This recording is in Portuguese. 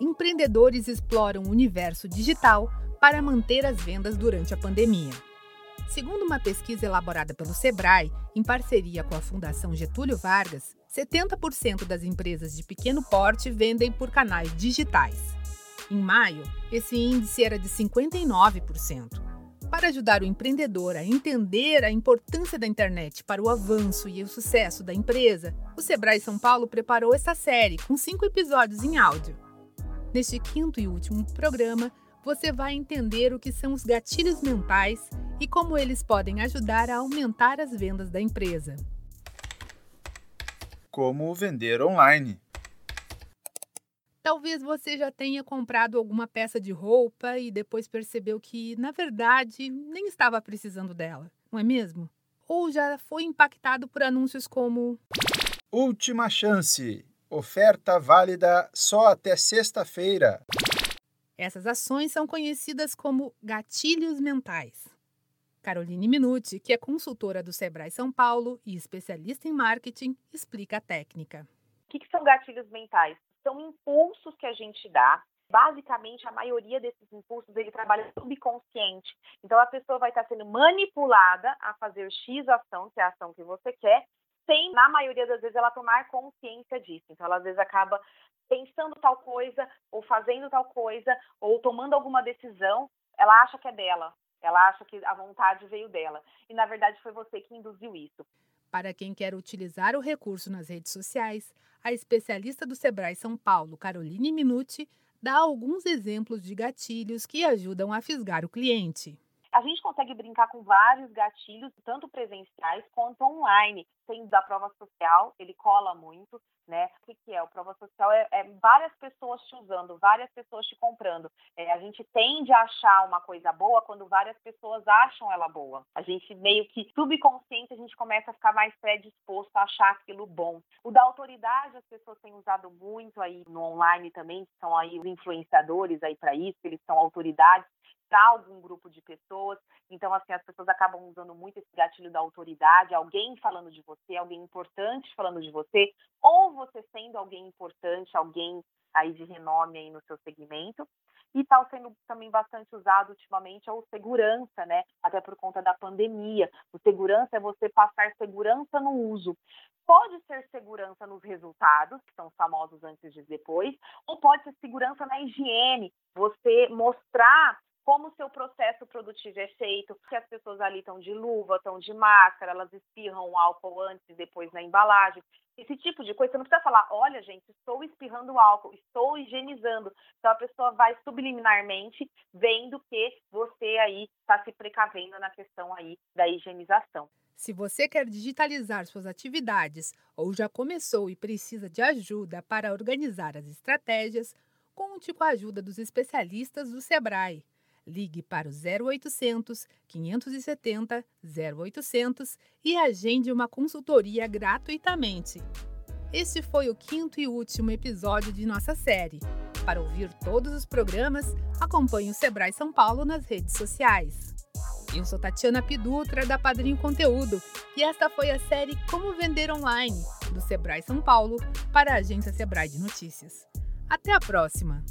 empreendedores exploram o universo digital para manter as vendas durante a pandemia. Segundo uma pesquisa elaborada pelo Sebrae, em parceria com a Fundação Getúlio Vargas, 70% das empresas de pequeno porte vendem por canais digitais. Em maio, esse índice era de 59%. Para ajudar o empreendedor a entender a importância da internet para o avanço e o sucesso da empresa, o Sebrae São Paulo preparou essa série com cinco episódios em áudio. Neste quinto e último programa, você vai entender o que são os gatilhos mentais e como eles podem ajudar a aumentar as vendas da empresa. Como vender online. Talvez você já tenha comprado alguma peça de roupa e depois percebeu que, na verdade, nem estava precisando dela, não é mesmo? Ou já foi impactado por anúncios como: Última chance! Oferta válida só até sexta-feira. Essas ações são conhecidas como gatilhos mentais. Caroline Minuti, que é consultora do Sebrae São Paulo e especialista em marketing, explica a técnica. O que, são gatilhos mentais? São impulsos que a gente dá. Basicamente, a maioria desses impulsos ele trabalha subconsciente. Então, a pessoa vai estar sendo manipulada a fazer X ação, que é a ação que você quer, sem, na maioria das vezes, ela tomar consciência disso. Então, ela às vezes acaba pensando tal coisa, ou fazendo tal coisa, ou tomando alguma decisão, ela acha que é dela. Ela acha que a vontade veio dela. E na verdade foi você que induziu isso. Para quem quer utilizar o recurso nas redes sociais, a especialista do Sebrae São Paulo, Caroline Minuti, dá alguns exemplos de gatilhos que ajudam a fisgar o cliente. Consegue brincar com vários gatilhos, tanto presenciais quanto online. Tem da prova social, ele cola muito, né? O que, é? O prova social é, é, várias pessoas te usando, várias pessoas te comprando. É, a gente tende a achar uma coisa boa quando várias pessoas acham ela boa. A gente meio que subconsciente, a gente começa a ficar mais predisposto a achar aquilo bom. O da autoridade, as pessoas têm usado muito aí no online também, que são aí os influenciadores aí para isso, eles são autoridades para algum grupo de pessoas. Então, assim, as pessoas acabam usando muito esse gatilho da autoridade, alguém falando de você, alguém importante falando de você, ou você sendo alguém importante, alguém aí de renome aí no seu segmento. E está sendo também bastante usado ultimamente é o segurança, né? Até por conta da pandemia. O segurança é você passar segurança no uso. Pode ser segurança nos resultados, que são famosos antes e depois, ou pode ser segurança na higiene. Você mostrar como o seu processo produtivo é feito, que as pessoas ali estão de luva, estão de máscara, elas espirram álcool antes e depois na embalagem. Esse tipo de coisa, você não precisa falar, olha, gente, estou espirrando álcool, estou higienizando. Então a pessoa vai subliminarmente vendo que você aí está se precavendo na questão aí da higienização. Se você quer digitalizar suas atividades ou já começou e precisa de ajuda para organizar as estratégias, conte com a ajuda dos especialistas do Sebrae. Ligue para o 0800 570 0800 e agende uma consultoria gratuitamente. Este foi o quinto e último episódio de nossa série. Para ouvir todos os programas, acompanhe o Sebrae São Paulo nas redes sociais. Eu sou Tatiana Pidutra, da Padrinho Conteúdo, e esta foi a série Como Vender Online, do Sebrae São Paulo, para a agência Sebrae de Notícias. Até a próxima!